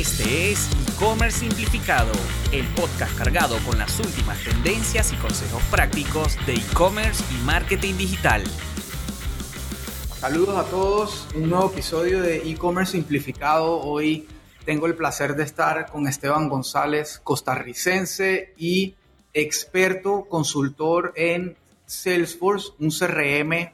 Este es E-Commerce Simplificado, el podcast cargado con las últimas tendencias y consejos prácticos de e-commerce y marketing digital. Saludos a todos, un nuevo episodio de E-Commerce Simplificado. Hoy tengo el placer de estar con Esteban González, costarricense y experto consultor en Salesforce, un CRM,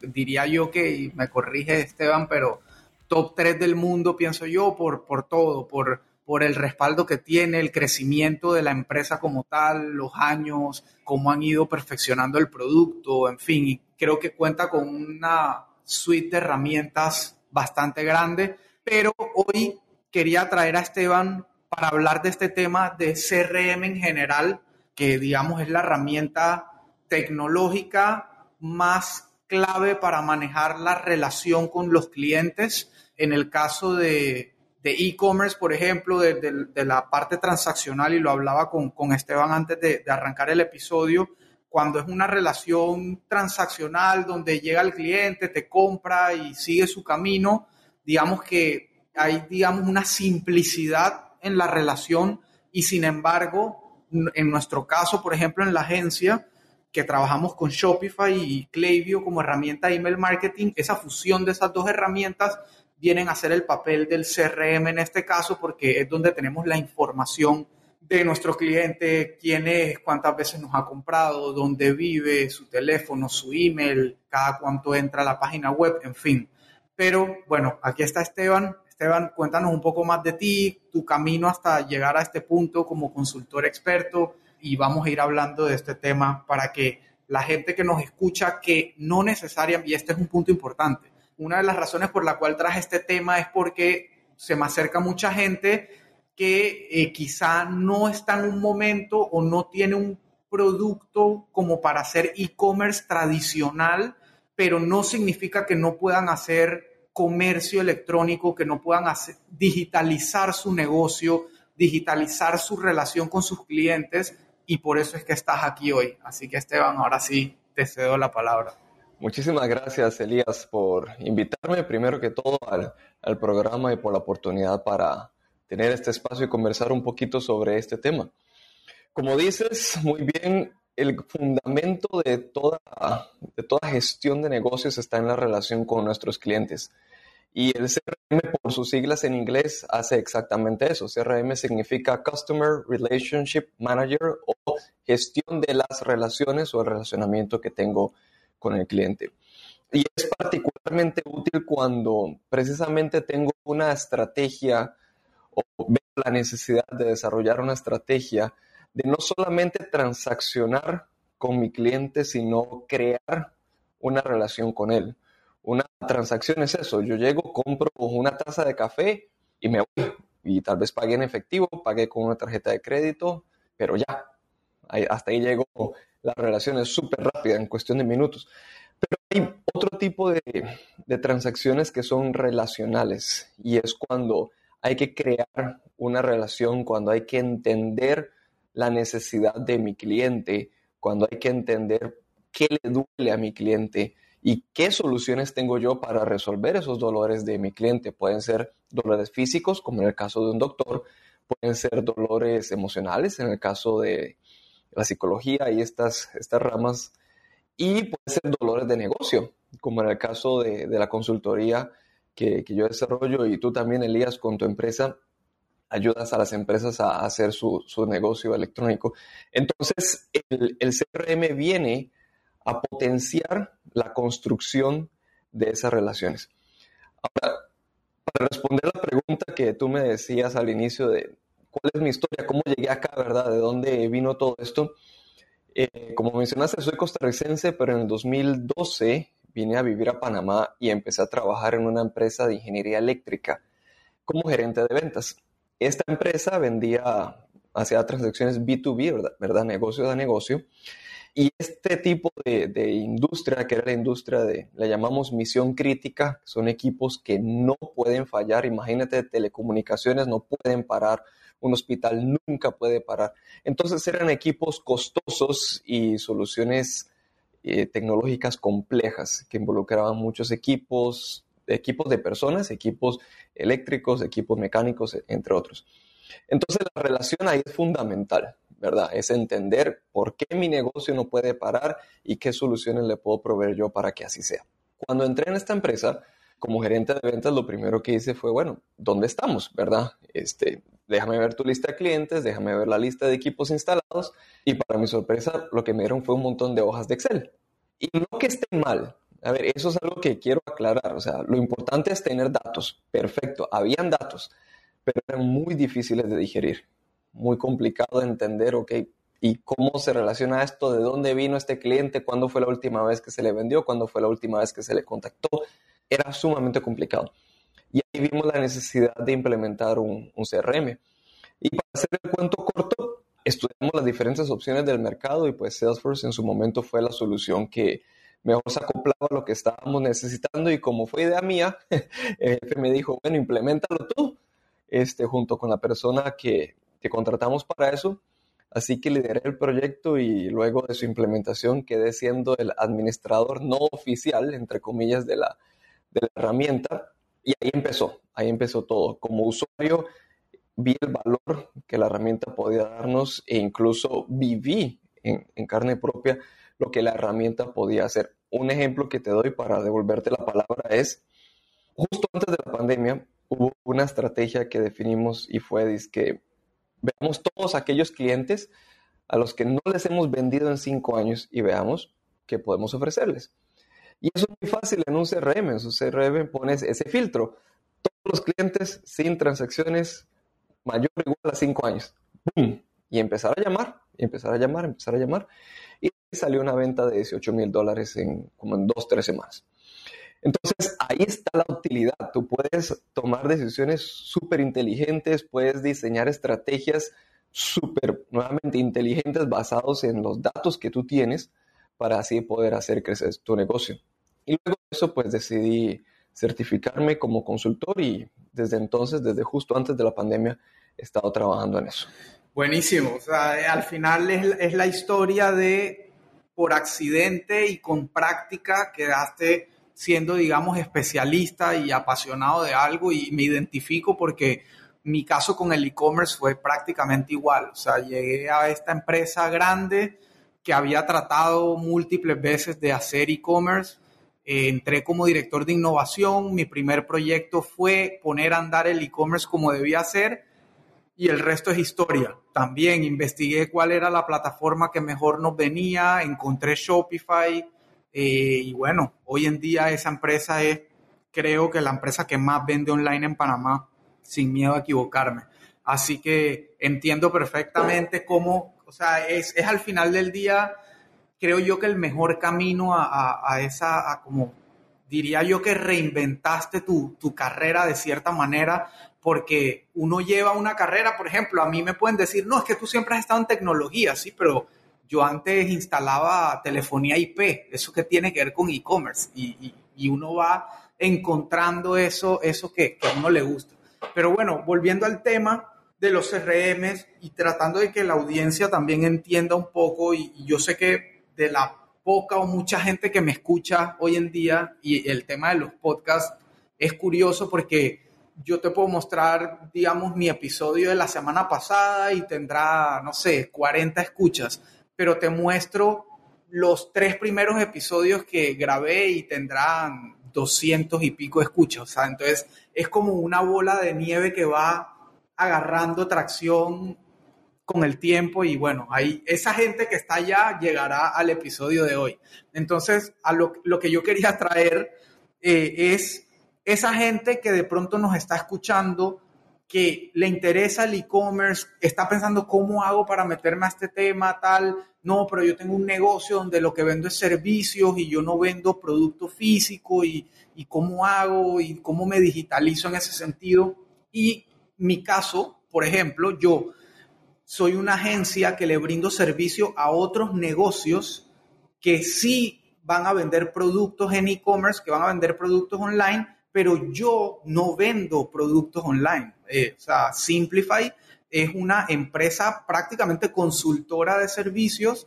diría yo que, y me corrige Esteban, pero top 3 del mundo, pienso yo, por, por todo, por, por el respaldo que tiene, el crecimiento de la empresa como tal, los años, cómo han ido perfeccionando el producto, en fin, y creo que cuenta con una suite de herramientas bastante grande, pero hoy quería traer a Esteban para hablar de este tema de CRM en general, que digamos es la herramienta tecnológica más clave para manejar la relación con los clientes. En el caso de e-commerce, por ejemplo, de, la parte transaccional, y lo hablaba con, Esteban antes de, de, arrancar el episodio, cuando es una relación transaccional donde llega el cliente, te compra y sigue su camino, digamos que hay, digamos, una simplicidad en la relación y sin embargo, en nuestro caso, por ejemplo, en la agencia, que trabajamos con Shopify y Klaviyo como herramienta de email marketing, esa fusión de esas dos herramientas vienen a hacer el papel del CRM en este caso porque es donde tenemos la información de nuestro cliente, quién es, cuántas veces nos ha comprado, dónde vive, su teléfono, su email, cada cuánto entra a la página web, en fin. Pero bueno, aquí está Esteban. Esteban, cuéntanos un poco más de ti, tu camino hasta llegar a este punto como consultor experto y vamos a ir hablando de este tema para que la gente que nos escucha, que no necesariamente, y este es un punto importante, una de las razones por la cual traje este tema es porque se me acerca mucha gente que eh, quizá no está en un momento o no tiene un producto como para hacer e-commerce tradicional, pero no significa que no puedan hacer comercio electrónico, que no puedan digitalizar su negocio, digitalizar su relación con sus clientes y por eso es que estás aquí hoy. Así que Esteban, ahora sí te cedo la palabra. Muchísimas gracias, Elías, por invitarme primero que todo al, programa y por la oportunidad para tener este espacio y conversar un poquito sobre este tema. Como dices muy bien, el fundamento de toda, de toda gestión de negocios está en la relación con nuestros clientes. Y el CRM, por sus siglas en inglés, hace exactamente eso. CRM significa Customer Relationship Manager o gestión de las relaciones o el relacionamiento que tengo con el cliente. Y es particularmente útil cuando precisamente tengo una estrategia o veo la necesidad de desarrollar una estrategia de no solamente transaccionar con mi cliente, sino crear una relación con él. Una transacción es eso, yo llego, compro una taza de café y me voy. Y tal vez pagué en efectivo, pagué con una tarjeta de crédito, pero ya, hasta ahí llegó. La relación es súper rápida, en cuestión de minutos. Pero hay otro tipo de, de transacciones que son relacionales y es cuando hay que crear una relación, cuando hay que entender la necesidad de mi cliente, cuando hay que entender qué le duele a mi cliente, y qué soluciones tengo yo para resolver esos dolores de mi cliente. Pueden ser dolores físicos, como en el caso de un doctor, pueden ser dolores emocionales, en el caso de la psicología y estas, estas ramas, y pueden ser dolores de negocio, como en el caso de, la consultoría que, yo desarrollo y tú también, Elías, con tu empresa, ayudas a las empresas a hacer su, negocio electrónico. Entonces, el, el CRM viene a potenciar la construcción de esas relaciones. Ahora, para responder la pregunta que tú me decías al inicio de cuál es mi historia, cómo llegué acá, ¿verdad? ¿De dónde vino todo esto? Eh, como mencionaste, soy costarricense, pero en el 2012 vine a vivir a Panamá y empecé a trabajar en una empresa de ingeniería eléctrica como gerente de ventas. Esta empresa vendía, hacía transacciones B2B, ¿verdad? Negocio a negocio. Y este tipo de, industria, que era la industria de, la llamamos misión crítica, son equipos que no pueden fallar. Imagínate, telecomunicaciones no pueden parar, un hospital nunca puede parar. Entonces eran equipos costosos y soluciones eh, tecnológicas complejas que involucraban muchos equipos, equipos de personas, equipos eléctricos, equipos mecánicos, entre otros. Entonces la relación ahí es fundamental, ¿verdad? Es entender por qué mi negocio no puede parar y qué soluciones le puedo proveer yo para que así sea. Cuando entré en esta empresa, como gerente de ventas, lo primero que hice fue, bueno, ¿dónde estamos, verdad? Este, déjame ver tu lista de clientes, déjame ver la lista de equipos instalados y para mi sorpresa lo que me dieron fue un montón de hojas de Excel. Y no que esté mal, a ver, eso es algo que quiero aclarar, o sea, lo importante es tener datos, perfecto, habían datos, pero eran muy difíciles de digerir, muy complicado de entender, ok, ¿y cómo se relaciona esto? ¿De dónde vino este cliente? ¿Cuándo fue la última vez que se le vendió? ¿Cuándo fue la última vez que se le contactó? Era sumamente complicado. Y ahí vimos la necesidad de implementar un, CRM. Y para hacer el cuento corto, estudiamos las diferentes opciones del mercado y pues Salesforce en su momento fue la solución que mejor se acoplaba a lo que estábamos necesitando y como fue idea mía, el jefe me dijo, bueno, implementalo tú, este, junto con la persona que, que contratamos para eso. Así que lideré el proyecto y luego de su implementación quedé siendo el administrador no oficial, entre comillas, de la, de la herramienta y ahí empezó, ahí empezó todo. Como usuario vi el valor que la herramienta podía darnos e incluso viví en, carne propia lo que la herramienta podía hacer. Un ejemplo que te doy para devolverte la palabra es, justo antes de la pandemia hubo una estrategia que definimos y fue que veamos todos aquellos clientes a los que no les hemos vendido en cinco años y veamos qué podemos ofrecerles. Y eso es muy fácil en un CRM. En su CRM pones ese filtro. Todos los clientes sin transacciones mayor o igual a 5 años. Y empezar a llamar, empezar a llamar, empezar a llamar. Y salió una venta de 18 mil dólares en como en 2, 3 semanas. Entonces, ahí está la utilidad. Tú puedes tomar decisiones súper inteligentes, puedes diseñar estrategias súper, nuevamente, inteligentes basados en los datos que tú tienes para así poder hacer crecer tu negocio. Y luego de eso, pues decidí certificarme como consultor y desde entonces, desde justo antes de la pandemia, he estado trabajando en eso. Buenísimo. O sea, al final es, es la historia de por accidente y con práctica quedaste siendo, digamos, especialista y apasionado de algo y me identifico porque mi caso con el e-commerce fue prácticamente igual. O sea, llegué a esta empresa grande que había tratado múltiples veces de hacer e-commerce. Eh, entré como director de innovación. Mi primer proyecto fue poner a andar el e-commerce como debía ser y el resto es historia. También investigué cuál era la plataforma que mejor nos venía, encontré Shopify eh, y bueno, hoy en día esa empresa es, creo que la empresa que más vende online en Panamá, sin miedo a equivocarme. Así que entiendo perfectamente cómo o sea, es, al final del día, creo yo que el mejor camino a, esa, como diría yo que reinventaste tu, carrera de cierta manera, porque uno lleva una carrera, por ejemplo, a mí me pueden decir, no, es que tú siempre has estado en tecnología, sí, pero yo antes instalaba telefonía IP, eso que tiene que ver con e-commerce, y, uno va encontrando eso, eso que, que a uno le gusta. Pero bueno, volviendo al tema, de los CRMs y tratando de que la audiencia también entienda un poco y, yo sé que de la poca o mucha gente que me escucha hoy en día y el tema de los podcasts es curioso porque yo te puedo mostrar, digamos, mi episodio de la semana pasada y tendrá, no sé, 40 escuchas, pero te muestro los tres primeros episodios que grabé y tendrán 200 y pico escuchas. O entonces es como una bola de nieve que va agarrando tracción con el tiempo y bueno, ahí esa gente que está allá llegará al episodio de hoy. Entonces, a lo, que yo quería traer eh, es esa gente que de pronto nos está escuchando, que le interesa el e-commerce, está pensando cómo hago para meterme a este tema, tal. No, pero yo tengo un negocio donde lo que vendo es servicios y yo no vendo producto físico y, y cómo hago y cómo me digitalizo en ese sentido. Y mi caso, por ejemplo, yo soy una agencia que le brindo servicio a otros negocios que sí van a vender productos en e-commerce, que van a vender productos online, pero yo no vendo productos online. Eh, o sea, Simplify es una empresa prácticamente consultora de servicios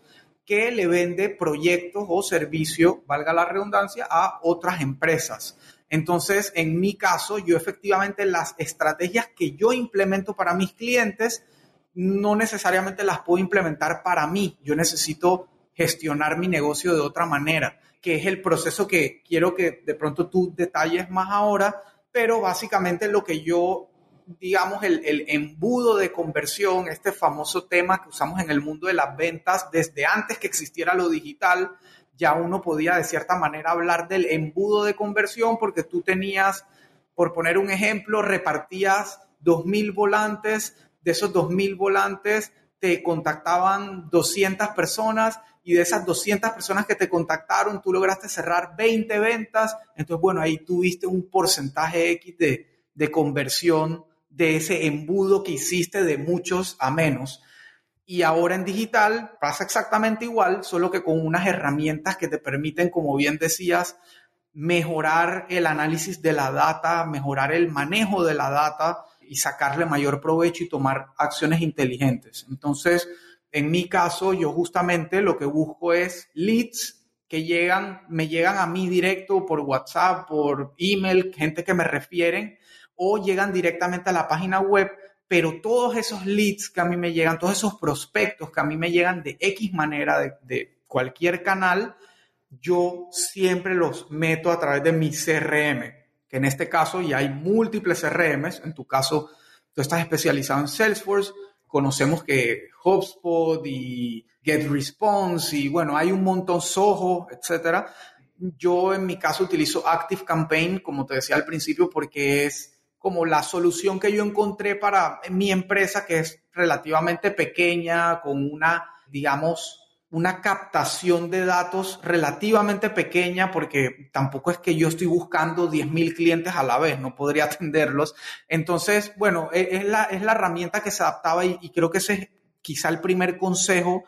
que le vende proyectos o servicios, valga la redundancia, a otras empresas. Entonces, en mi caso, yo efectivamente las estrategias que yo implemento para mis clientes no necesariamente las puedo implementar para mí. Yo necesito gestionar mi negocio de otra manera, que es el proceso que quiero que de pronto tú detalles más ahora, pero básicamente lo que yo, digamos, el, el embudo de conversión, este famoso tema que usamos en el mundo de las ventas desde antes que existiera lo digital, ya uno podía de cierta manera hablar del embudo de conversión porque tú tenías, por poner un ejemplo, repartías 2.000 volantes, de esos 2.000 volantes te contactaban 200 personas y de esas 200 personas que te contactaron, tú lograste cerrar 20 ventas. Entonces, bueno, ahí tuviste un porcentaje X de, de conversión de ese embudo que hiciste de muchos a menos. Y ahora en digital pasa exactamente igual, solo que con unas herramientas que te permiten, como bien decías, mejorar el análisis de la data, mejorar el manejo de la data y sacarle mayor provecho y tomar acciones inteligentes. Entonces, en mi caso, yo justamente lo que busco es leads que llegan, me llegan a mí directo por WhatsApp, por email, gente que me refieren o llegan directamente a la página web pero todos esos leads que a mí me llegan, todos esos prospectos que a mí me llegan de X manera, de, cualquier canal, yo siempre los meto a través de mi CRM, que en este caso ya hay múltiples CRMs, en tu caso tú estás especializado en Salesforce, conocemos que HubSpot y GetResponse y bueno, hay un montón Soho, etcétera. Yo en mi caso utilizo Active Campaign, como te decía al principio, porque es como la solución que yo encontré para mi empresa, que es relativamente pequeña, con una, digamos, una captación de datos relativamente pequeña, porque tampoco es que yo estoy buscando 10.000 clientes a la vez, no podría atenderlos. Entonces, bueno, e, es la, es la herramienta que se adaptaba y, y creo que ese es quizá el primer consejo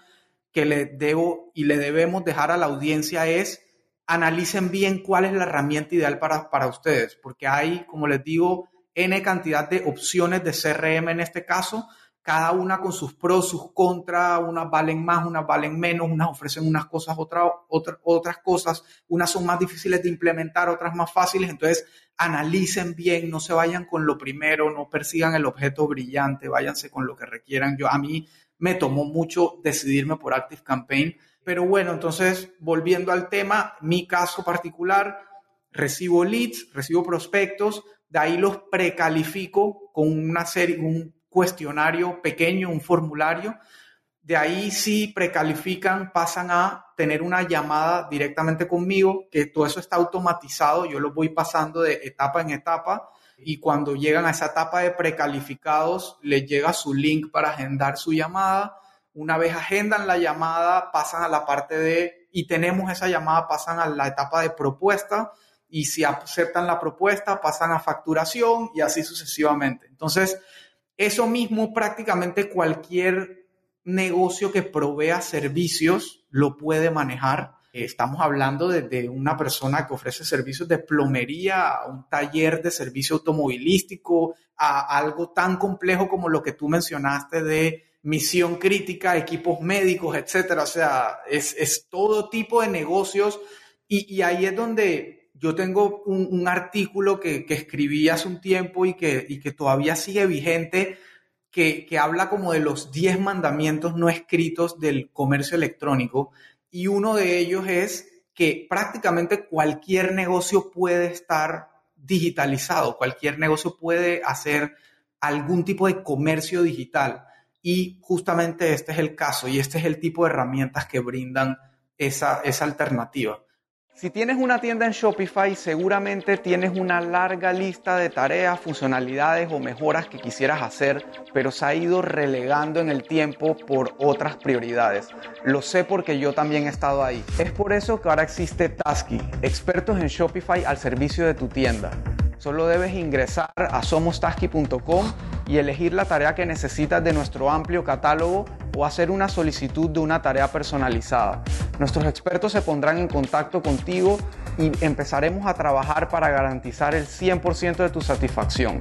que le debo y le debemos dejar a la audiencia es analicen bien cuál es la herramienta ideal para, para ustedes, porque hay, como les digo, N cantidad de opciones de CRM en este caso, cada una con sus pros, sus contras, unas valen más, unas valen menos, unas ofrecen unas cosas, otras otras cosas, unas son más difíciles de implementar, otras más fáciles, entonces analicen bien, no se vayan con lo primero, no persigan el objeto brillante, váyanse con lo que requieran. Yo a mí me tomó mucho decidirme por Active Campaign, pero bueno, entonces volviendo al tema, mi caso particular, recibo leads, recibo prospectos, de ahí los precalifico con una serie, un cuestionario pequeño, un formulario. De ahí sí precalifican, pasan a tener una llamada directamente conmigo, que todo eso está automatizado, yo lo voy pasando de etapa en etapa y cuando llegan a esa etapa de precalificados, les llega su link para agendar su llamada. Una vez agendan la llamada, pasan a la parte de, y tenemos esa llamada, pasan a la etapa de propuesta y si aceptan la propuesta pasan a facturación y así sucesivamente. Entonces, eso mismo prácticamente cualquier negocio que provea servicios lo puede manejar. Estamos hablando de, una persona que ofrece servicios de plomería, a un taller de servicio automovilístico, a algo tan complejo como lo que tú mencionaste de misión crítica, equipos médicos, etcétera. O sea, es, todo tipo de negocios y, y ahí es donde yo tengo un, artículo que, escribí hace un tiempo y que, que todavía sigue vigente, que, habla como de los 10 mandamientos no escritos del comercio electrónico. Y uno de ellos es que prácticamente cualquier negocio puede estar digitalizado, cualquier negocio puede hacer algún tipo de comercio digital. Y justamente este es el caso y este es el tipo de herramientas que brindan esa, esa alternativa. Si tienes una tienda en Shopify, seguramente tienes una larga lista de tareas, funcionalidades o mejoras que quisieras hacer, pero se ha ido relegando en el tiempo por otras prioridades. Lo sé porque yo también he estado ahí. Es por eso que ahora existe Tasky, expertos en Shopify al servicio de tu tienda. Solo debes ingresar a somostasky.com y elegir la tarea que necesitas de nuestro amplio catálogo o hacer una solicitud de una tarea personalizada. Nuestros expertos se pondrán en contacto contigo y empezaremos a trabajar para garantizar el 100% de tu satisfacción.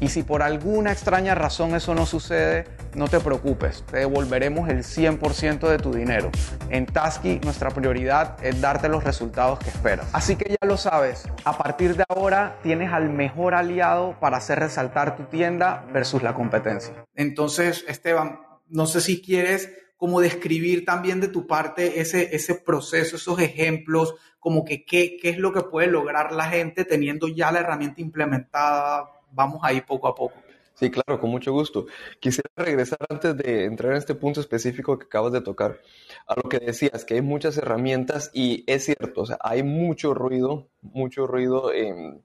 Y si por alguna extraña razón eso no sucede, no te preocupes, te devolveremos el 100% de tu dinero. En Tasky nuestra prioridad es darte los resultados que esperas. Así que ya lo sabes, a partir de ahora tienes al mejor aliado para hacer resaltar tu tienda la competencia. Entonces, Esteban, no sé si quieres como describir también de tu parte ese, ese proceso, esos ejemplos, como que qué, qué es lo que puede lograr la gente teniendo ya la herramienta implementada. Vamos ahí poco a poco. Sí, claro, con mucho gusto. Quisiera regresar antes de entrar en este punto específico que acabas de tocar, a lo que decías, que hay muchas herramientas y es cierto, hay mucho ruido, mucho ruido en,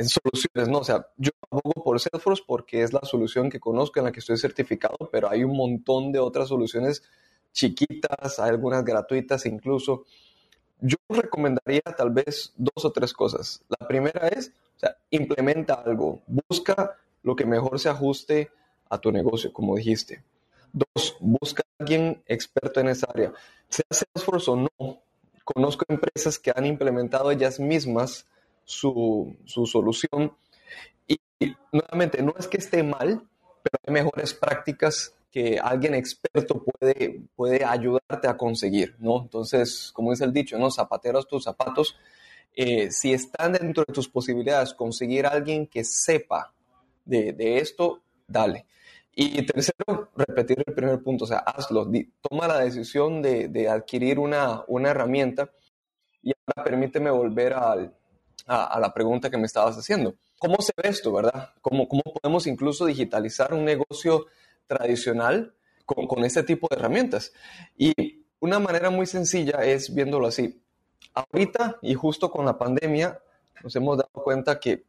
en soluciones, ¿no? O sea, yo abogo por Salesforce porque es la solución que conozco, en la que estoy certificado, pero hay un montón de otras soluciones chiquitas, hay algunas gratuitas incluso. Yo recomendaría tal vez dos o tres cosas. La primera es, o sea, implementa algo, busca lo que mejor se ajuste a tu negocio, como dijiste. Dos, busca a alguien experto en esa área. Sea Salesforce o no, conozco empresas que han implementado ellas mismas su, solución. Y, nuevamente, no es que esté mal, pero hay mejores prácticas que alguien experto puede, puede ayudarte a conseguir, ¿no? Entonces, como dice el dicho, ¿no? Zapateros tus zapatos. Eh, si están dentro de tus posibilidades conseguir a alguien que sepa de, esto, dale. Y tercero, repetir el primer punto, o sea, hazlo, toma la decisión de, adquirir una, una, herramienta y ahora permíteme volver al, a, la pregunta que me estabas haciendo. ¿Cómo se ve esto, verdad? ¿Cómo, cómo podemos incluso digitalizar un negocio tradicional con, con este tipo de herramientas? Y una manera muy sencilla es viéndolo así. Ahorita y justo con la pandemia nos hemos dado cuenta que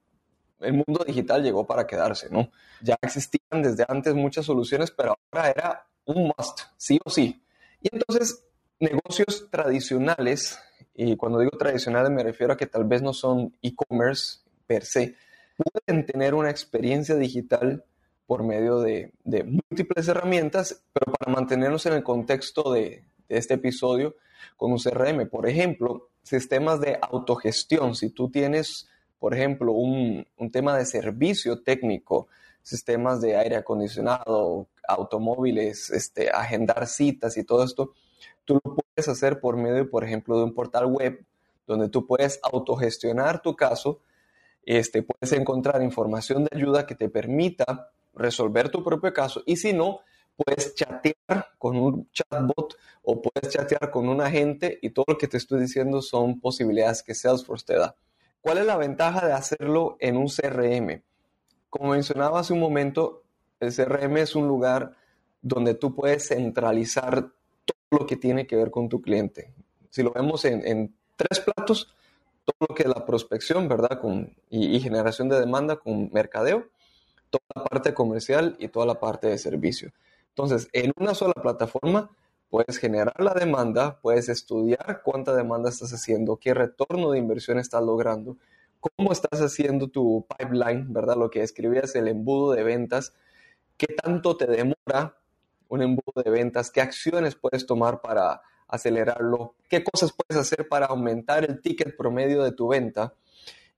el mundo digital llegó para quedarse, ¿no? Ya existían desde antes muchas soluciones, pero ahora era un must, sí o sí. Y entonces, negocios tradicionales, y cuando digo tradicionales me refiero a que tal vez no son e-commerce per se, pueden tener una experiencia digital por medio de, múltiples herramientas, pero para mantenernos en el contexto de, de este episodio con un CRM, por ejemplo, sistemas de autogestión. Si tú tienes por ejemplo, un, tema de servicio técnico, sistemas de aire acondicionado, automóviles, este, agendar citas y todo esto, tú lo puedes hacer por medio, por ejemplo, de un portal web donde tú puedes autogestionar tu caso, este, puedes encontrar información de ayuda que te permita resolver tu propio caso y si no, puedes chatear con un chatbot o puedes chatear con un agente y todo lo que te estoy diciendo son posibilidades que Salesforce te da. ¿Cuál es la ventaja de hacerlo en un CRM? Como mencionaba hace un momento, el CRM es un lugar donde tú puedes centralizar lo que tiene que ver con tu cliente. Si lo vemos en, tres platos, todo lo que es la prospección, ¿verdad? Con, y, generación de demanda con mercadeo, toda la parte comercial y toda la parte de servicio. Entonces, en una sola plataforma Puedes generar la demanda, puedes estudiar cuánta demanda estás haciendo, qué retorno de inversión estás logrando, cómo estás haciendo tu pipeline, ¿verdad? Lo que escribías, el embudo de ventas, qué tanto te demora un embudo de ventas, qué acciones puedes tomar para acelerarlo, qué cosas puedes hacer para aumentar el ticket promedio de tu venta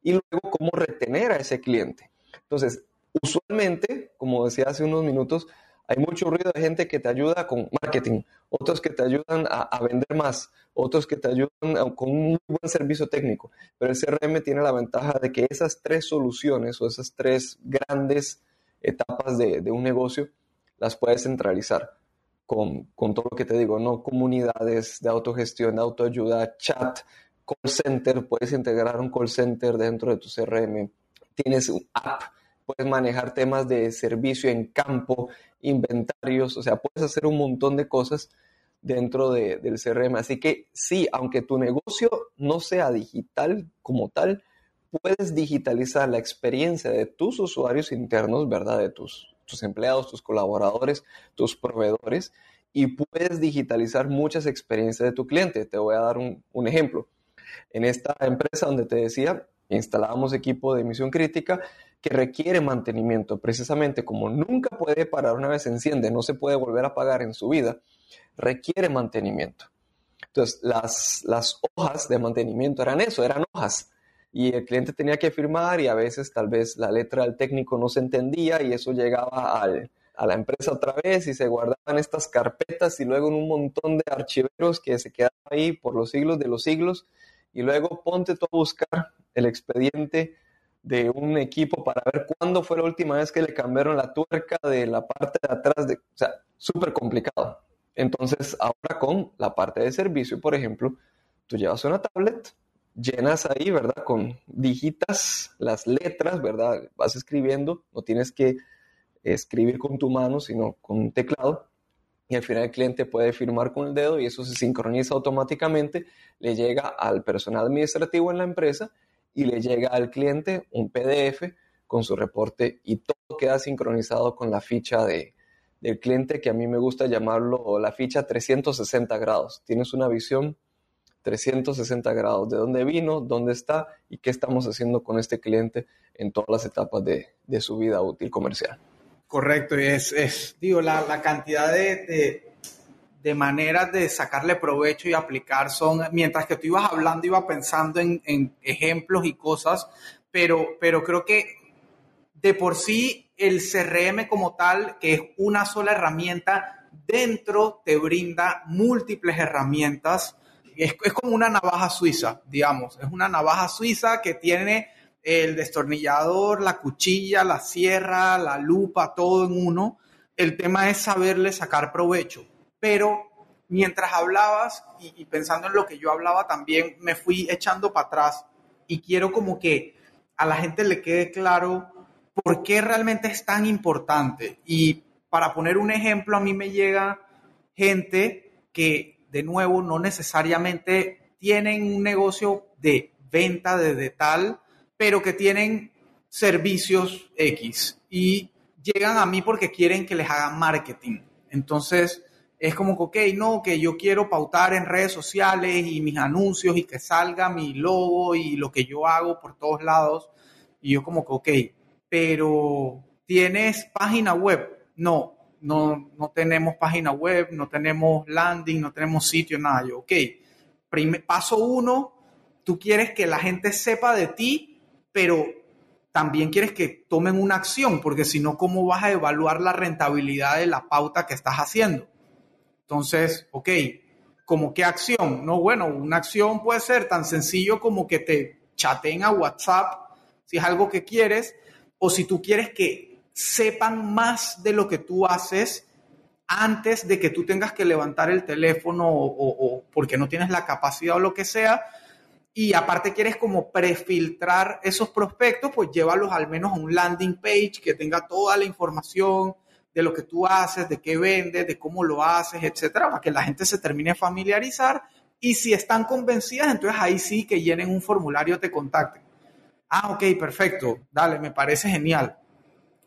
y luego cómo retener a ese cliente. Entonces, usualmente, como decía hace unos minutos, hay mucho ruido de gente que te ayuda con marketing, otros que te ayudan a, vender más, otros que te ayudan con un buen servicio técnico. Pero el CRM tiene la ventaja de que esas tres soluciones o esas tres grandes etapas de, un negocio las puedes centralizar con, con, todo lo que te digo, ¿no? Comunidades de autogestión, de autoayuda, chat, call center, puedes integrar un call center dentro de tu CRM. Tienes un app puedes manejar temas de servicio en campo, inventarios, o sea, puedes hacer un montón de cosas dentro del CRM. Así que sí, aunque tu negocio no sea digital como tal, puedes digitalizar la experiencia de tus usuarios internos, ¿verdad? De tus, tus empleados, tus colaboradores, tus proveedores, y puedes digitalizar muchas experiencias de tu cliente. Te voy a dar un, ejemplo. En esta empresa donde te decía, instalábamos equipo de emisión crítica, que requiere mantenimiento, precisamente como nunca puede parar una vez enciende, no se puede volver a apagar en su vida, requiere mantenimiento. Entonces, las, las hojas de mantenimiento eran eso, eran hojas. Y el cliente tenía que firmar y a veces tal vez la letra del técnico no se entendía y eso llegaba al, a la empresa otra vez y se guardaban estas carpetas y luego en un montón de archiveros que se quedaban ahí por los siglos de los siglos y luego ponte tú a buscar el expediente de un equipo para ver cuándo fue la última vez que le cambiaron la tuerca de la parte de atrás, de, o sea, súper complicado. Entonces, ahora con la parte de servicio, por ejemplo, tú llevas una tablet, llenas ahí, ¿verdad? Con digitas las letras, ¿verdad? Vas escribiendo, no tienes que escribir con tu mano, sino con un teclado. Y al final el cliente puede firmar con el dedo y eso se sincroniza automáticamente, le llega al personal administrativo en la empresa y le llega al cliente un PDF con su reporte y todo queda sincronizado con la ficha de, del cliente que a mí me gusta llamarlo la ficha 360 grados. Tienes una visión 360 grados de dónde vino, dónde está y qué estamos haciendo con este cliente en todas las etapas de, su vida útil comercial. Correcto, y es, es digo, la, la cantidad de, de, de, maneras de sacarle provecho y aplicar son, mientras que tú ibas hablando, iba pensando en, en ejemplos y cosas, pero, pero creo que de por sí el CRM como tal, que es una sola herramienta, dentro te brinda múltiples herramientas. Es, es como una navaja suiza, digamos, es una navaja suiza que tiene el destornillador, la cuchilla, la sierra, la lupa, todo en uno. El tema es saberle sacar provecho. Pero mientras hablabas y, pensando en lo que yo hablaba también, me fui echando para atrás y quiero como que a la gente le quede claro por qué realmente es tan importante. Y para poner un ejemplo, a mí me llega gente que, de nuevo, no necesariamente tienen un negocio de venta de tal, pero que tienen servicios X y llegan a mí porque quieren que les hagan marketing. Entonces, es como que, ok, no, que yo quiero pautar en redes sociales y mis anuncios y que salga mi logo y lo que yo hago por todos lados. Y yo como que, ok, pero ¿tienes página web? No, no, no tenemos página web, no tenemos landing, no tenemos sitio, nada. Yo, ok, paso uno, tú quieres que la gente sepa de ti pero también quieres que tomen una acción, porque si no, ¿cómo vas a evaluar la rentabilidad de la pauta que estás haciendo? Entonces, ok, ¿cómo qué acción? No, bueno, una acción puede ser tan sencillo como que te chateen a WhatsApp, si es algo que quieres, o si tú quieres que sepan más de lo que tú haces antes de que tú tengas que levantar el teléfono o, porque no tienes la capacidad o lo que sea, y aparte quieres como prefiltrar esos prospectos, pues llévalos al menos a un landing page que tenga toda la información de lo que tú haces, de qué vendes, de cómo lo haces, etcétera, para que la gente se termine a familiarizar y si están convencidas, entonces ahí sí que llenen un formulario, te contacten. Ah, ok, perfecto, dale, me parece genial.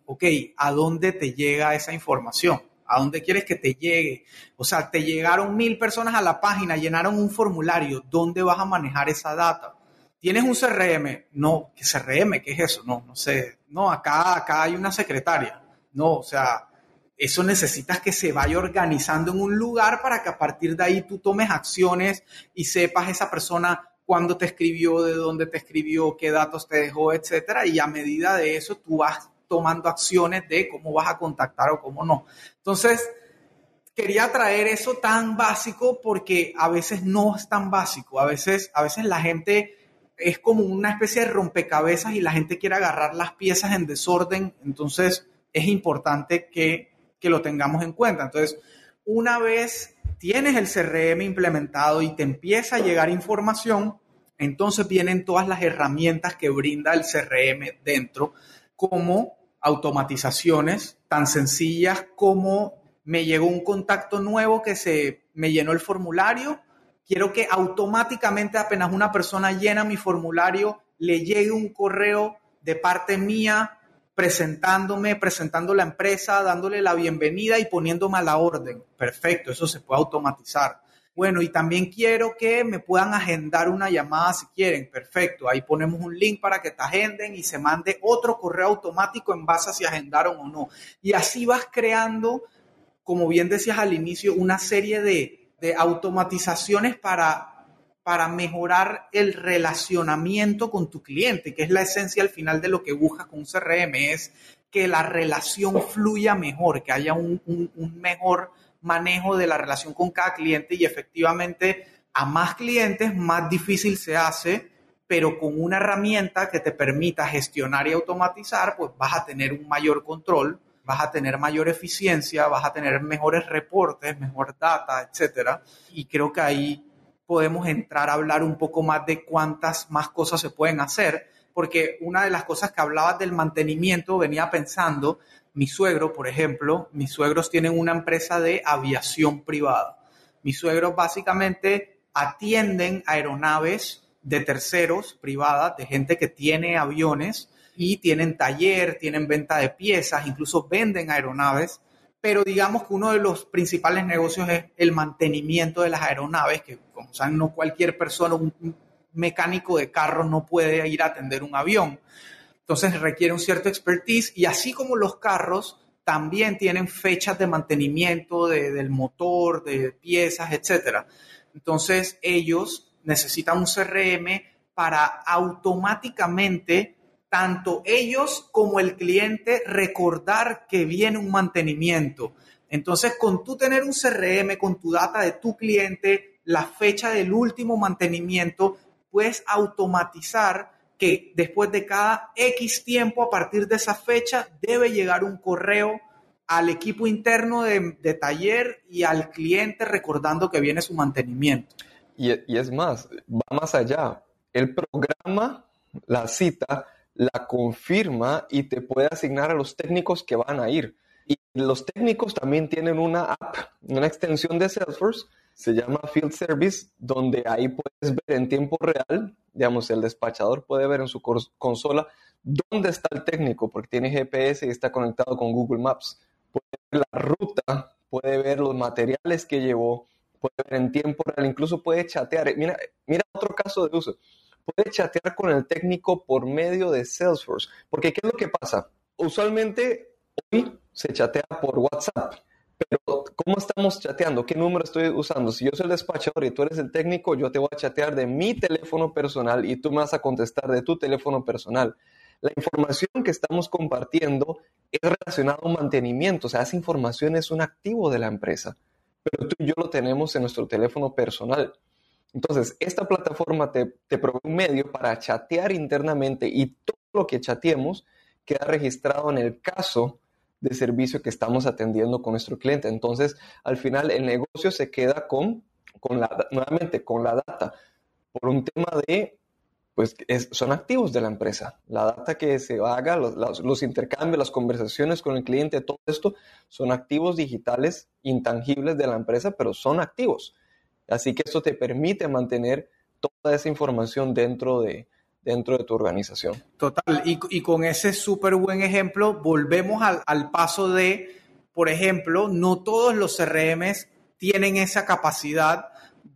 Ok, ¿a dónde te llega esa información? ¿A dónde quieres que te llegue? O sea, te llegaron mil personas a la página, llenaron un formulario. ¿Dónde vas a manejar esa data? ¿Tienes un CRM? No, ¿qué CRM? ¿Qué es eso? No, no sé. No, acá, acá hay una secretaria. No, o sea, eso necesitas que se vaya organizando en un lugar para que a partir de ahí tú tomes acciones y sepas esa persona cuándo te escribió, de dónde te escribió, qué datos te dejó, etcétera. Y a medida de eso tú vas tomando acciones de cómo vas a contactar o cómo no. Entonces, quería traer eso tan básico porque a veces no es tan básico. A veces, a veces la gente es como una especie de rompecabezas y la gente quiere agarrar las piezas en desorden. Entonces, es importante que, que lo tengamos en cuenta. Entonces, una vez tienes el CRM implementado y te empieza a llegar información, entonces vienen todas las herramientas que brinda el CRM dentro como automatizaciones tan sencillas como me llegó un contacto nuevo que se me llenó el formulario. Quiero que automáticamente apenas una persona llena mi formulario, le llegue un correo de parte mía presentándome, presentando la empresa, dándole la bienvenida y poniéndome a la orden. Perfecto, eso se puede automatizar. Bueno, y también quiero que me puedan agendar una llamada si quieren. Perfecto. Ahí ponemos un link para que te agenden y se mande otro correo automático en base a si agendaron o no. Y así vas creando, como bien decías al inicio, una serie de, de automatizaciones para, para mejorar el relacionamiento con tu cliente, que es la esencia al final de lo que buscas con un CRM, es que la relación fluya mejor, que haya un, un mejor manejo de la relación con cada cliente y efectivamente a más clientes más difícil se hace, pero con una herramienta que te permita gestionar y automatizar, pues vas a tener un mayor control, vas a tener mayor eficiencia, vas a tener mejores reportes, mejor data, etcétera. Y creo que ahí podemos entrar a hablar un poco más de cuántas más cosas se pueden hacer, porque una de las cosas que hablabas del mantenimiento venía pensando, mi suegro, por ejemplo, mis suegros tienen una empresa de aviación privada. Mis suegros básicamente atienden aeronaves de terceros privadas, de gente que tiene aviones y tienen taller, tienen venta de piezas, incluso venden aeronaves, pero digamos que uno de los principales negocios es el mantenimiento de las aeronaves, que como saben, no cualquier persona, un mecánico de carro no puede ir a atender un avión. Entonces requiere un cierto expertise y así como los carros también tienen fechas de mantenimiento del motor, de piezas, etc. Entonces ellos necesitan un CRM para automáticamente tanto ellos como el cliente recordar que viene un mantenimiento. Entonces, con tú tener un CRM, con tu data de tu cliente, la fecha del último mantenimiento, puedes automatizar que después de cada X tiempo, a partir de esa fecha, debe llegar un correo al equipo interno de, taller y al cliente recordando que viene su mantenimiento. Y, es más, va más allá. El programa, la cita, la confirma y te puede asignar a los técnicos que van a ir. Y los técnicos también tienen una app, una extensión de Salesforce, se llama Field Service, donde ahí puedes ver en tiempo real, digamos, el despachador puede ver en su consola dónde está el técnico, porque tiene GPS y está conectado con Google Maps. Puede ver la ruta, puede ver los materiales que llevó, puede ver en tiempo real, incluso puede chatear. Mira, mira otro caso de uso. Puede chatear con el técnico por medio de Salesforce. Porque, ¿qué es lo que pasa? Usualmente hoy se chatea por WhatsApp. Pero, ¿cómo estamos chateando? ¿Qué número estoy usando? Si yo soy el despachador y tú eres el técnico, yo te voy a chatear de mi teléfono personal y tú me vas a contestar de tu teléfono personal. La información que estamos compartiendo es relacionada a un mantenimiento, o sea, esa información es un activo de la empresa pero tú y yo lo tenemos en nuestro teléfono personal. Entonces, esta plataforma te, te provee un medio para chatear internamente y todo lo que chateemos queda registrado en el caso de servicio que estamos atendiendo con nuestro cliente. Entonces, al final, el negocio se queda con, con la, nuevamente, con la data, por un tema de pues son activos de la empresa. La data que se haga, los, los, intercambios, las conversaciones con el cliente, todo esto son activos digitales intangibles de la empresa, pero son activos. Así que esto te permite mantener toda esa información dentro de, dentro de tu organización. Total, y, y con ese súper buen ejemplo, volvemos al, al paso de, por ejemplo, no todos los CRMs tienen esa capacidad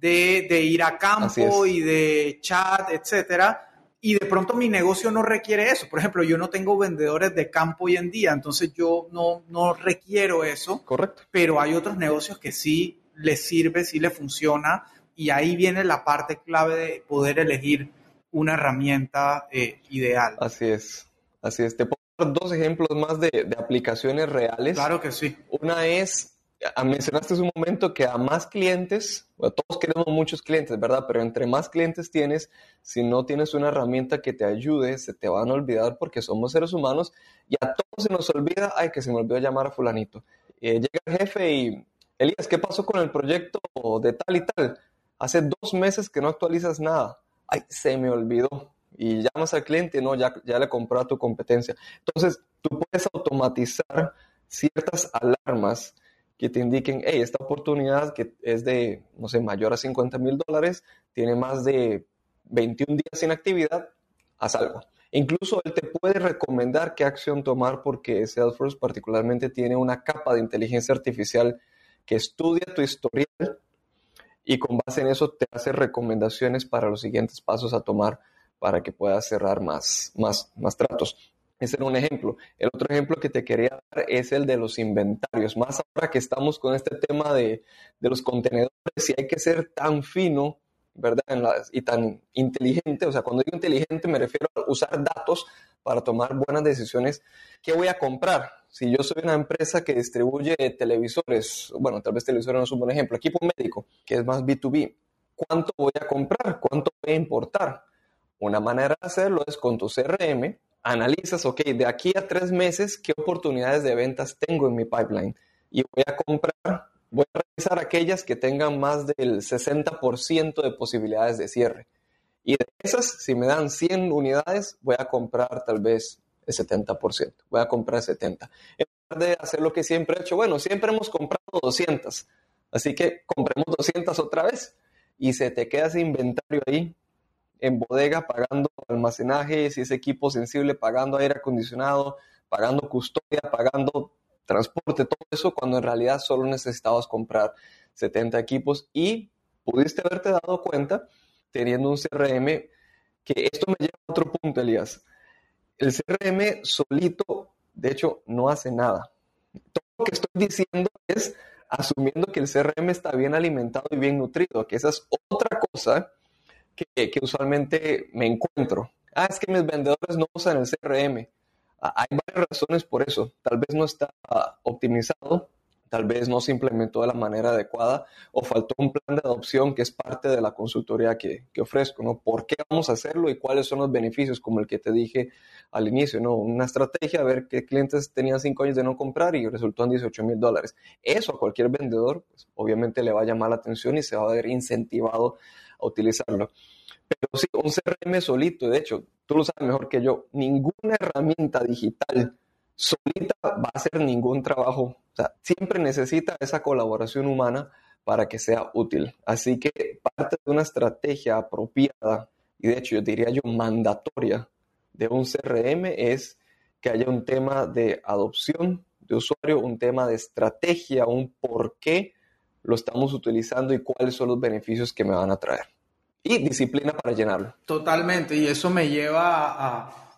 de, ir a campo y de chat, etcétera. Y de pronto mi negocio no requiere eso. Por ejemplo, yo no tengo vendedores de campo hoy en día, entonces yo no, no requiero eso. Correcto. Pero hay otros negocios que sí les sirve, sí les funciona. Y ahí viene la parte clave de poder elegir una herramienta eh, ideal. Así es. Así es. Te puedo dar dos ejemplos más de, de aplicaciones reales. Claro que sí. Una es mencionaste hace un momento que a más clientes, todos queremos muchos clientes, ¿verdad? Pero entre más clientes tienes, si no tienes una herramienta que te ayude, se te van a olvidar porque somos seres humanos y a todos se nos olvida, ay, que se me olvidó llamar a fulanito. Eh, llega el jefe y, Elías, ¿qué pasó con el proyecto de tal y tal? Hace dos meses que no actualizas nada. Ay, se me olvidó. Y llamas al cliente, no, ya, ya le compró a tu competencia. Entonces, tú puedes automatizar ciertas alarmas que te indiquen, hey, esta oportunidad que es de, no sé, mayor a 50 mil dólares, tiene más de 21 días sin actividad, haz algo. Incluso él te puede recomendar qué acción tomar porque Salesforce particularmente tiene una capa de inteligencia artificial que estudia tu historial y con base en eso te hace recomendaciones para los siguientes pasos a tomar para que puedas cerrar más, más, más tratos. Ese era un ejemplo. El otro ejemplo que te quería dar es el de los inventarios. Más ahora que estamos con este tema de, los contenedores, si hay que ser tan fino, ¿verdad? y tan inteligente, o sea, cuando digo inteligente me refiero a usar datos para tomar buenas decisiones. ¿Qué voy a comprar? Si yo soy una empresa que distribuye televisores, bueno, tal vez televisores no es un buen ejemplo, equipo médico, que es más B2B, ¿cuánto voy a comprar? ¿Cuánto voy a importar? Una manera de hacerlo es con tu CRM, analizas, ok, de aquí a tres meses, ¿qué oportunidades de ventas tengo en mi pipeline? Y voy a comprar, voy a revisar aquellas que tengan más del 60% de posibilidades de cierre. Y de esas, si me dan 100 unidades, voy a comprar tal vez el 70%, voy a comprar 70. En lugar de hacer lo que siempre he hecho, bueno, siempre hemos comprado 200, así que compremos 200 otra vez y se te queda ese inventario ahí en bodega pagando almacenaje, si es equipo sensible, pagando aire acondicionado, pagando custodia, pagando transporte, todo eso, cuando en realidad solo necesitabas comprar 70 equipos y pudiste haberte dado cuenta teniendo un CRM que esto me lleva a otro punto, Elías. El CRM solito, de hecho, no hace nada. Todo lo que estoy diciendo es asumiendo que el CRM está bien alimentado y bien nutrido, que esa es otra cosa que, usualmente me encuentro. Ah, es que mis vendedores no usan el CRM. Ah, hay varias razones por eso. Tal vez no está optimizado, tal vez no se implementó de la manera adecuada o faltó un plan de adopción que es parte de la consultoría que, que, ofrezco, ¿no? ¿Por qué vamos a hacerlo y cuáles son los beneficios? Como el que te dije al inicio, ¿no? Una estrategia, ver qué clientes tenían cinco años de no comprar y resultó en 18 mil dólares. Eso a cualquier vendedor, pues, obviamente le va a llamar la atención y se va a ver incentivado a utilizarlo. Pero sí, un CRM solito, de hecho, tú lo sabes mejor que yo, ninguna herramienta digital solita va a hacer ningún trabajo. O sea, siempre necesita esa colaboración humana para que sea útil. Así que parte de una estrategia apropiada, y de hecho yo diría yo mandatoria, de un CRM es que haya un tema de adopción de usuario, un tema de estrategia, un por qué lo estamos utilizando y cuáles son los beneficios que me van a traer. Y disciplina para llenarlo. Totalmente, y eso me lleva a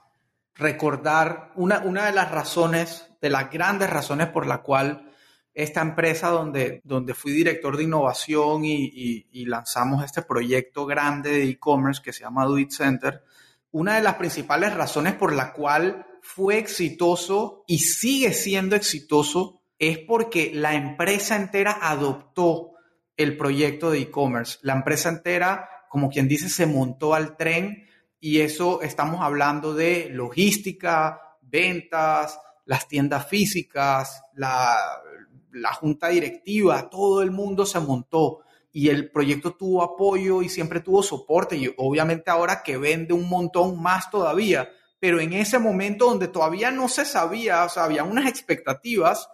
recordar una, una de las razones, de las grandes razones por la cual esta empresa donde, donde fui director de innovación y, y, lanzamos este proyecto grande de e-commerce que se llama Do It Center, una de las principales razones por la cual fue exitoso y sigue siendo exitoso es porque la empresa entera adoptó el proyecto de e-commerce. La empresa entera, como quien dice, se montó al tren y eso estamos hablando de logística, ventas, las tiendas físicas, la, la junta directiva, todo el mundo se montó y el proyecto tuvo apoyo y siempre tuvo soporte y obviamente ahora que vende un montón más todavía, pero en ese momento donde todavía no se sabía, o sea, había unas expectativas,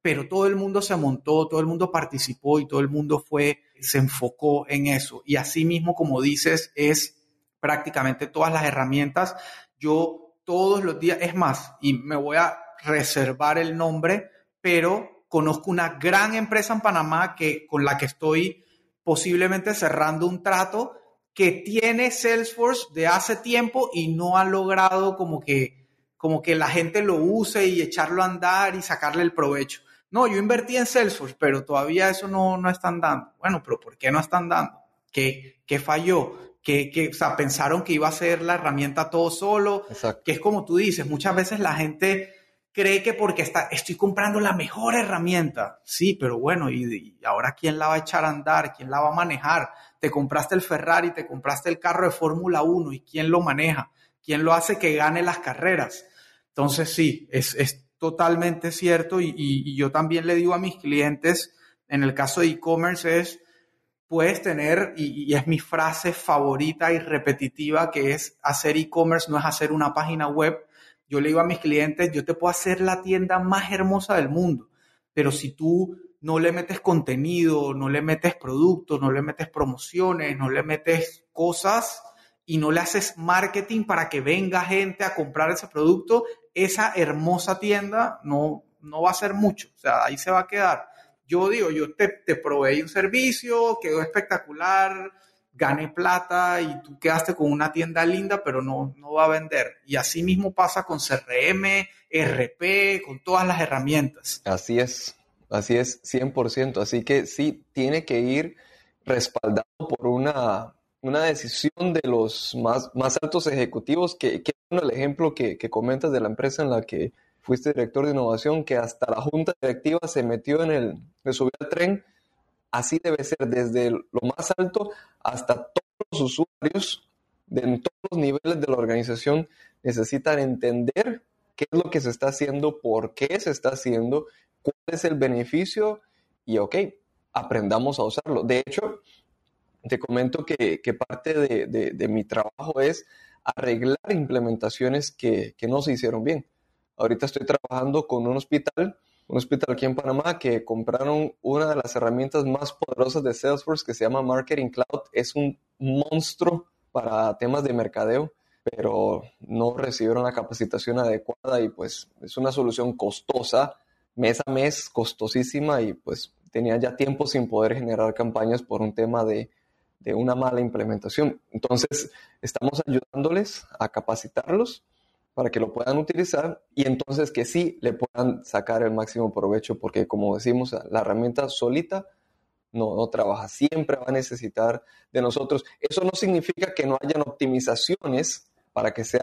pero todo el mundo se montó, todo el mundo participó y todo el mundo fue, se enfocó en eso. Y así mismo, como dices, es prácticamente todas las herramientas. Yo todos los días, es más, y me voy a reservar el nombre, pero conozco una gran empresa en Panamá que, con la que estoy posiblemente cerrando un trato que tiene Salesforce de hace tiempo y no ha logrado como que, como que la gente lo use y echarlo a andar y sacarle el provecho. No, yo invertí en Salesforce, pero todavía eso no, no están dando. Bueno, pero ¿por qué no están dando? ¿Qué, qué falló? ¿Qué, qué, o sea, pensaron que iba a ser la herramienta todo solo. Exacto. Que es como tú dices, muchas veces la gente cree que porque está, estoy comprando la mejor herramienta. Sí, pero bueno, y, y, ahora quién la va a echar a andar? ¿Quién la va a manejar? Te compraste el Ferrari, te compraste el carro de Fórmula 1 y quién lo maneja? ¿Quién lo hace que gane las carreras? Entonces sí, es, es totalmente cierto y, yo también le digo a mis clientes, en el caso de e-commerce es, puedes tener, y, es mi frase favorita y repetitiva, que es hacer e-commerce no es hacer una página web. Yo le digo a mis clientes, yo te puedo hacer la tienda más hermosa del mundo, pero si tú no le metes contenido, no le metes productos, no le metes promociones, no le metes cosas y no le haces marketing para que venga gente a comprar ese producto, esa hermosa tienda no, no va a ser mucho, o sea, ahí se va a quedar. Yo digo, yo te, proveí un servicio, quedó espectacular, gane plata y tú quedaste con una tienda linda, pero no, no va a vender. Y así mismo pasa con CRM, RP, con todas las herramientas. Así es, así es, 100%. Así que sí, tiene que ir respaldado por una, una decisión de los más, más altos ejecutivos, que, que el ejemplo que, que comentas de la empresa en la que fuiste director de innovación, que hasta la junta directiva se metió en el, de subir al tren así debe ser, desde lo más alto hasta todos los usuarios de en todos los niveles de la organización necesitan entender qué es lo que se está haciendo, por qué se está haciendo, cuál es el beneficio y, ok, aprendamos a usarlo. De hecho, te comento que, parte de, mi trabajo es arreglar implementaciones que no se hicieron bien. Ahorita estoy trabajando con un hospital un hospital aquí en Panamá que compraron una de las herramientas más poderosas de Salesforce que se llama Marketing Cloud. Es un monstruo para temas de mercadeo, pero no recibieron la capacitación adecuada y pues es una solución costosa, mes a mes, costosísima y pues tenía ya tiempo sin poder generar campañas por un tema de, de una mala implementación. Entonces, estamos ayudándoles a capacitarlos para que lo puedan utilizar y entonces que sí le puedan sacar el máximo provecho porque como decimos, la herramienta solita no, no trabaja, siempre va a necesitar de nosotros. Eso no significa que no hayan optimizaciones para que sea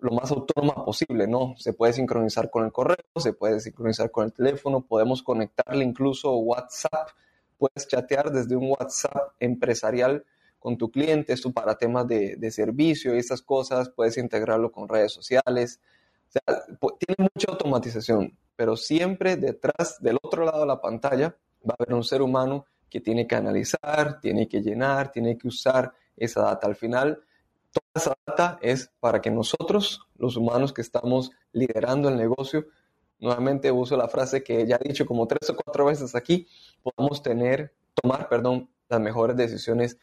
lo más autónoma posible, ¿no? Se puede sincronizar con el correo, se puede sincronizar con el teléfono, podemos conectarle incluso WhatsApp, puedes chatear desde un WhatsApp empresarial con tu cliente, esto para temas de, de servicio y estas cosas, puedes integrarlo con redes sociales. O sea, tiene mucha automatización, pero siempre detrás del otro lado de la pantalla va a haber un ser humano que tiene que analizar, tiene que llenar, tiene que usar esa data. Al final, toda esa data es para que nosotros, los humanos que estamos liderando el negocio, nuevamente uso la frase que ya he dicho como tres o cuatro veces aquí, podamos tener, tomar, perdón, las mejores decisiones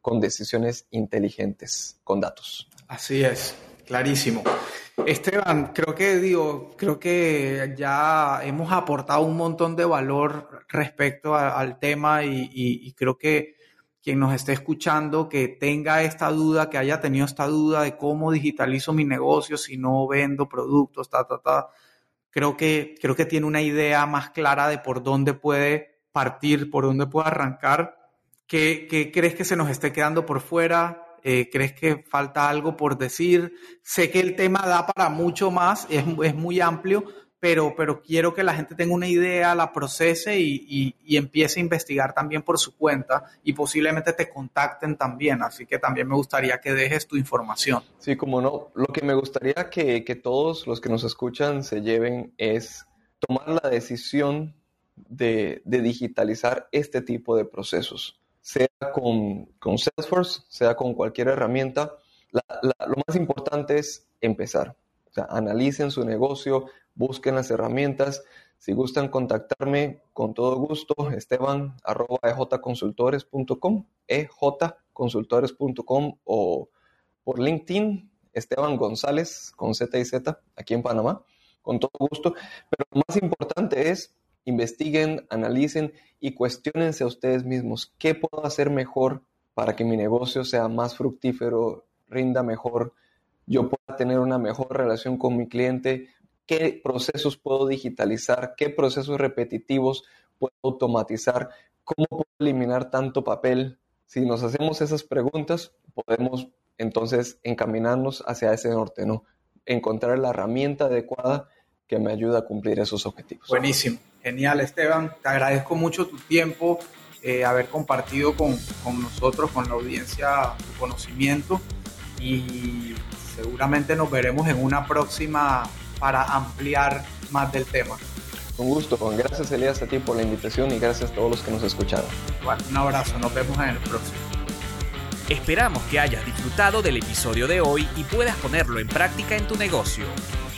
con decisiones inteligentes, con datos. Así es, clarísimo. Esteban, creo que digo, creo que ya hemos aportado un montón de valor respecto al tema y, creo que quien nos esté escuchando que tenga esta duda, que haya tenido esta duda de cómo digitalizo mi negocio si no vendo productos, ta, ta, ta, creo que, creo que tiene una idea más clara de por dónde puede partir, por dónde puede arrancar ¿Qué, crees que se nos esté quedando por fuera? Eh, ¿Crees que falta algo por decir? Sé que el tema da para mucho más, es, muy amplio, pero, quiero que la gente tenga una idea, la procese y, empiece a investigar también por su cuenta y posiblemente te contacten también. Así que también me gustaría que dejes tu información. Sí, como no. Lo que me gustaría que, todos los que nos escuchan se lleven es tomar la decisión de, de digitalizar este tipo de procesos sea con, con Salesforce, sea con cualquier herramienta, lo más importante es empezar. O sea, analicen su negocio, busquen las herramientas. Si gustan contactarme, con todo gusto, esteban arroba ejconsultores.com, ejconsultores.com o por LinkedIn, Esteban González con Z y Z, aquí en Panamá, con todo gusto. Pero lo más importante es investiguen, analicen y cuestionense a ustedes mismos qué puedo hacer mejor para que mi negocio sea más fructífero, rinda mejor, yo pueda tener una mejor relación con mi cliente, qué procesos puedo digitalizar, qué procesos repetitivos puedo automatizar, cómo puedo eliminar tanto papel. Si nos hacemos esas preguntas, podemos entonces encaminarnos hacia ese norte, ¿no? Encontrar la herramienta adecuada que me ayuda a cumplir esos objetivos. Buenísimo. Genial, Esteban. Te agradezco mucho tu tiempo, eh, haber compartido con, con, nosotros, con la audiencia, tu conocimiento y seguramente nos veremos en una próxima para ampliar más del tema. Con gusto, Juan. Gracias, Elías, a ti por la invitación y gracias a todos los que nos escucharon. un abrazo. Nos vemos en el próximo. Esperamos que hayas disfrutado del episodio de hoy y puedas ponerlo en práctica en tu negocio.